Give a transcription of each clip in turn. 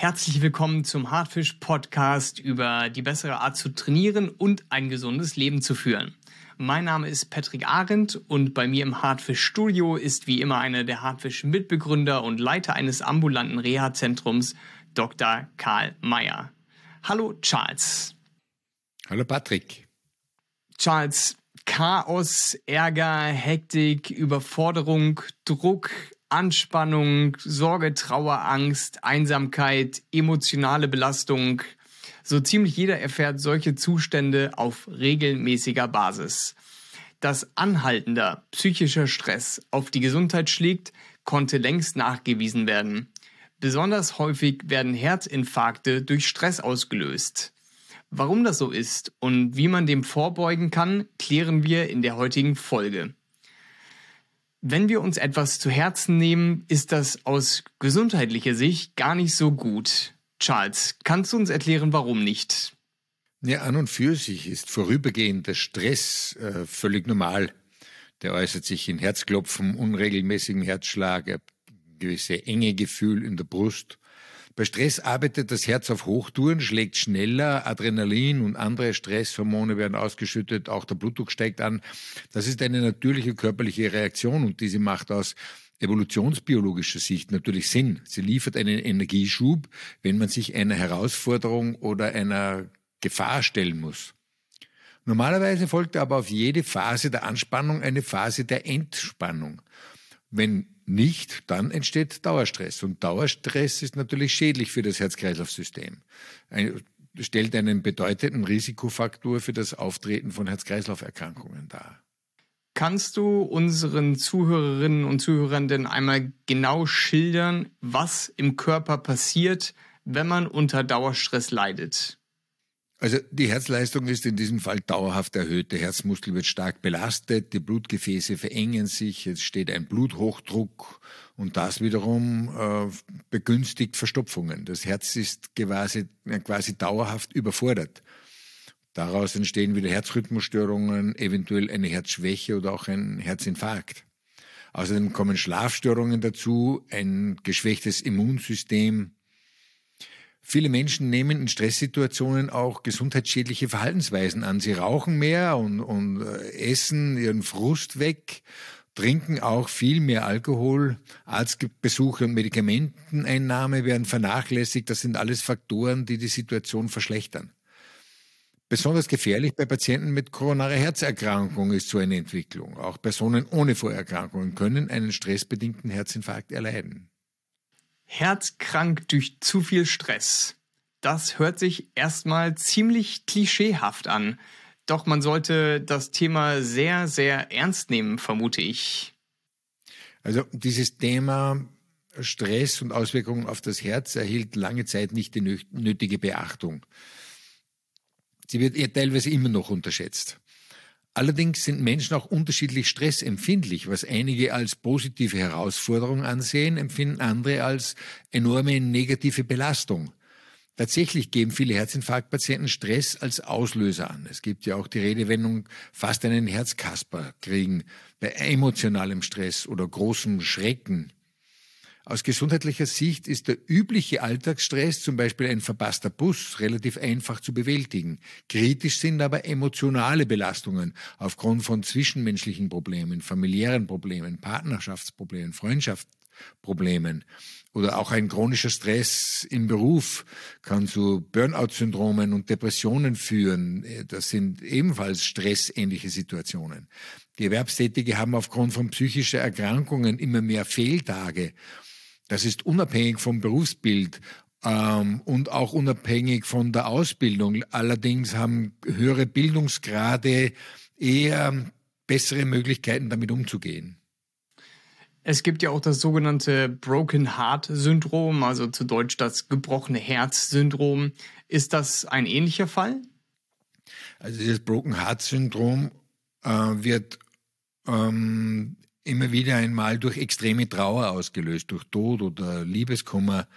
Herzlich willkommen zum Hartfisch Podcast über die bessere Art zu trainieren und ein gesundes Leben zu führen. Mein Name ist Patrick Arendt und bei mir im Hartfisch Studio ist wie immer einer der Hartfisch Mitbegründer und Leiter eines ambulanten Reha-Zentrums, Dr. Karl Mayer. Hallo Charles. Hallo Patrick. Charles, Chaos, Ärger, Hektik, Überforderung, Druck, Anspannung, Sorge, Trauer, Angst, Einsamkeit, emotionale Belastung. So ziemlich jeder erfährt solche Zustände auf regelmäßiger Basis. Dass anhaltender psychischer Stress auf die Gesundheit schlägt, konnte längst nachgewiesen werden. Besonders häufig werden Herzinfarkte durch Stress ausgelöst. Warum das so ist und wie man dem vorbeugen kann, klären wir in der heutigen Folge. Wenn wir uns etwas zu Herzen nehmen, ist das aus gesundheitlicher Sicht gar nicht so gut. Charles, kannst du uns erklären, warum nicht? Ja, an und für sich ist vorübergehender Stress äh, völlig normal. Der äußert sich in Herzklopfen, unregelmäßigem Herzschlag, gewisse enge Gefühl in der Brust bei Stress arbeitet das Herz auf Hochtouren, schlägt schneller, Adrenalin und andere Stresshormone werden ausgeschüttet, auch der Blutdruck steigt an. Das ist eine natürliche körperliche Reaktion und diese macht aus evolutionsbiologischer Sicht natürlich Sinn. Sie liefert einen Energieschub, wenn man sich einer Herausforderung oder einer Gefahr stellen muss. Normalerweise folgt aber auf jede Phase der Anspannung eine Phase der Entspannung. Wenn nicht, dann entsteht Dauerstress. Und Dauerstress ist natürlich schädlich für das Herz-Kreislauf-System. stellt einen bedeutenden Risikofaktor für das Auftreten von Herz-Kreislauf-Erkrankungen dar. Kannst du unseren Zuhörerinnen und Zuhörern denn einmal genau schildern, was im Körper passiert, wenn man unter Dauerstress leidet? Also die Herzleistung ist in diesem Fall dauerhaft erhöht. Der Herzmuskel wird stark belastet, die Blutgefäße verengen sich, es steht ein Bluthochdruck und das wiederum äh, begünstigt Verstopfungen. Das Herz ist quasi, quasi dauerhaft überfordert. Daraus entstehen wieder Herzrhythmusstörungen, eventuell eine Herzschwäche oder auch ein Herzinfarkt. Außerdem kommen Schlafstörungen dazu, ein geschwächtes Immunsystem, Viele Menschen nehmen in Stresssituationen auch gesundheitsschädliche Verhaltensweisen an. Sie rauchen mehr und, und äh, essen ihren Frust weg, trinken auch viel mehr Alkohol. Arztbesuche und Medikamenteneinnahme werden vernachlässigt. Das sind alles Faktoren, die die Situation verschlechtern. Besonders gefährlich bei Patienten mit koronarer Herzerkrankung ist so eine Entwicklung. Auch Personen ohne Vorerkrankungen können einen stressbedingten Herzinfarkt erleiden. Herzkrank durch zu viel Stress. Das hört sich erstmal ziemlich klischeehaft an. Doch man sollte das Thema sehr, sehr ernst nehmen, vermute ich. Also dieses Thema Stress und Auswirkungen auf das Herz erhielt lange Zeit nicht die nötige Beachtung. Sie wird eher teilweise immer noch unterschätzt. Allerdings sind Menschen auch unterschiedlich stressempfindlich. Was einige als positive Herausforderung ansehen, empfinden andere als enorme negative Belastung. Tatsächlich geben viele Herzinfarktpatienten Stress als Auslöser an. Es gibt ja auch die Redewendung, fast einen Herzkasper kriegen bei emotionalem Stress oder großem Schrecken aus gesundheitlicher Sicht ist der übliche Alltagsstress, zum Beispiel ein verpasster Bus, relativ einfach zu bewältigen. Kritisch sind aber emotionale Belastungen aufgrund von zwischenmenschlichen Problemen, familiären Problemen, Partnerschaftsproblemen, Freundschaftsproblemen oder auch ein chronischer Stress im Beruf kann zu Burnout-Syndromen und Depressionen führen. Das sind ebenfalls stressähnliche Situationen. Die Erwerbstätige haben aufgrund von psychischer Erkrankungen immer mehr Fehltage das ist unabhängig vom Berufsbild ähm, und auch unabhängig von der Ausbildung. Allerdings haben höhere Bildungsgrade eher bessere Möglichkeiten, damit umzugehen. Es gibt ja auch das sogenannte Broken Heart Syndrom, also zu Deutsch das gebrochene Herz Syndrom. Ist das ein ähnlicher Fall? Also dieses Broken Heart Syndrom äh, wird ähm, immer wieder einmal durch extreme Trauer ausgelöst, durch Tod oder Liebeskummer.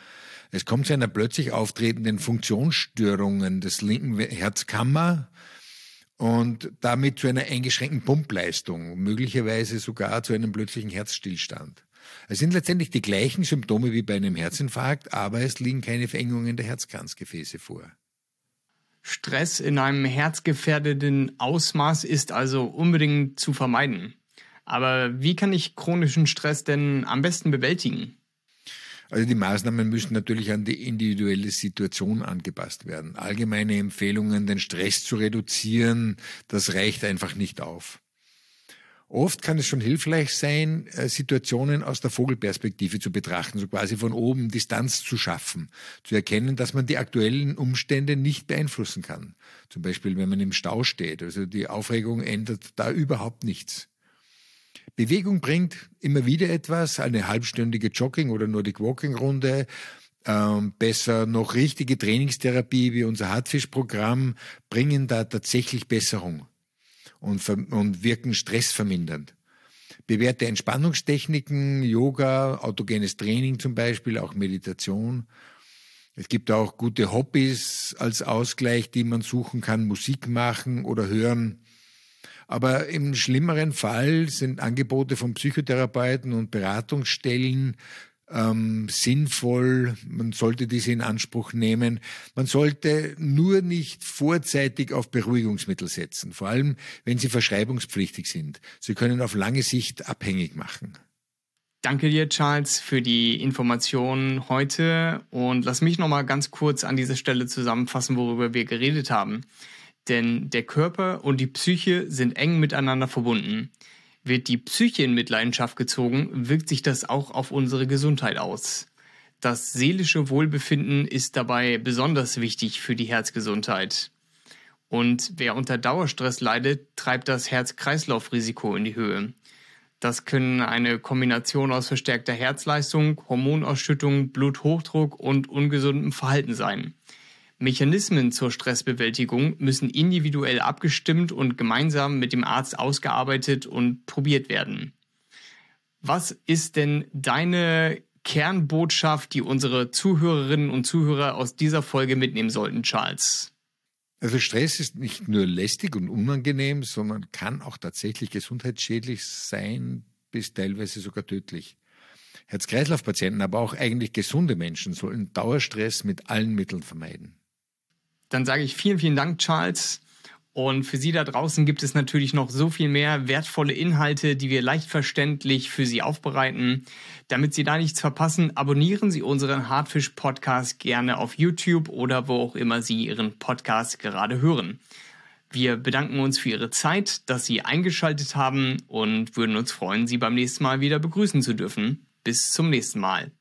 Es kommt zu einer plötzlich auftretenden Funktionsstörungen des linken Herzkammer und damit zu einer eingeschränkten Pumpleistung, möglicherweise sogar zu einem plötzlichen Herzstillstand. Es sind letztendlich die gleichen Symptome wie bei einem Herzinfarkt, aber es liegen keine Verengungen der Herzkranzgefäße vor. Stress in einem herzgefährdeten Ausmaß ist also unbedingt zu vermeiden. Aber wie kann ich chronischen Stress denn am besten bewältigen? Also die Maßnahmen müssen natürlich an die individuelle Situation angepasst werden. Allgemeine Empfehlungen, den Stress zu reduzieren, das reicht einfach nicht auf. Oft kann es schon hilfreich sein, äh, Situationen aus der Vogelperspektive zu betrachten, so quasi von oben Distanz zu schaffen, zu erkennen, dass man die aktuellen Umstände nicht beeinflussen kann. Zum Beispiel, wenn man im Stau steht. Also die Aufregung ändert da überhaupt nichts. Bewegung bringt immer wieder etwas, eine halbstündige Jogging- oder Nordic Walking-Runde, ähm, besser noch richtige Trainingstherapie wie unser Hartfischprogramm bringen da tatsächlich Besserung und, und wirken stressvermindernd. Bewährte Entspannungstechniken, Yoga, autogenes Training zum Beispiel, auch Meditation. Es gibt auch gute Hobbys als Ausgleich, die man suchen kann, Musik machen oder hören. Aber im schlimmeren Fall sind Angebote von Psychotherapeuten und Beratungsstellen ähm, sinnvoll. Man sollte diese in Anspruch nehmen. Man sollte nur nicht vorzeitig auf Beruhigungsmittel setzen, vor allem wenn sie verschreibungspflichtig sind. Sie können auf lange Sicht abhängig machen. Danke dir, Charles, für die Informationen heute und lass mich noch mal ganz kurz an dieser Stelle zusammenfassen, worüber wir geredet haben. Denn der Körper und die Psyche sind eng miteinander verbunden. Wird die Psyche in Mitleidenschaft gezogen, wirkt sich das auch auf unsere Gesundheit aus. Das seelische Wohlbefinden ist dabei besonders wichtig für die Herzgesundheit. Und wer unter Dauerstress leidet, treibt das Herz-Kreislauf-Risiko in die Höhe. Das können eine Kombination aus verstärkter Herzleistung, Hormonausschüttung, Bluthochdruck und ungesundem Verhalten sein. Mechanismen zur Stressbewältigung müssen individuell abgestimmt und gemeinsam mit dem Arzt ausgearbeitet und probiert werden. Was ist denn deine Kernbotschaft, die unsere Zuhörerinnen und Zuhörer aus dieser Folge mitnehmen sollten, Charles? Also Stress ist nicht nur lästig und unangenehm, sondern kann auch tatsächlich gesundheitsschädlich sein, bis teilweise sogar tödlich. Herz-Kreislauf-Patienten, aber auch eigentlich gesunde Menschen sollen Dauerstress mit allen Mitteln vermeiden. Dann sage ich vielen, vielen Dank, Charles. Und für Sie da draußen gibt es natürlich noch so viel mehr wertvolle Inhalte, die wir leicht verständlich für Sie aufbereiten. Damit Sie da nichts verpassen, abonnieren Sie unseren Hardfish Podcast gerne auf YouTube oder wo auch immer Sie Ihren Podcast gerade hören. Wir bedanken uns für Ihre Zeit, dass Sie eingeschaltet haben und würden uns freuen, Sie beim nächsten Mal wieder begrüßen zu dürfen. Bis zum nächsten Mal.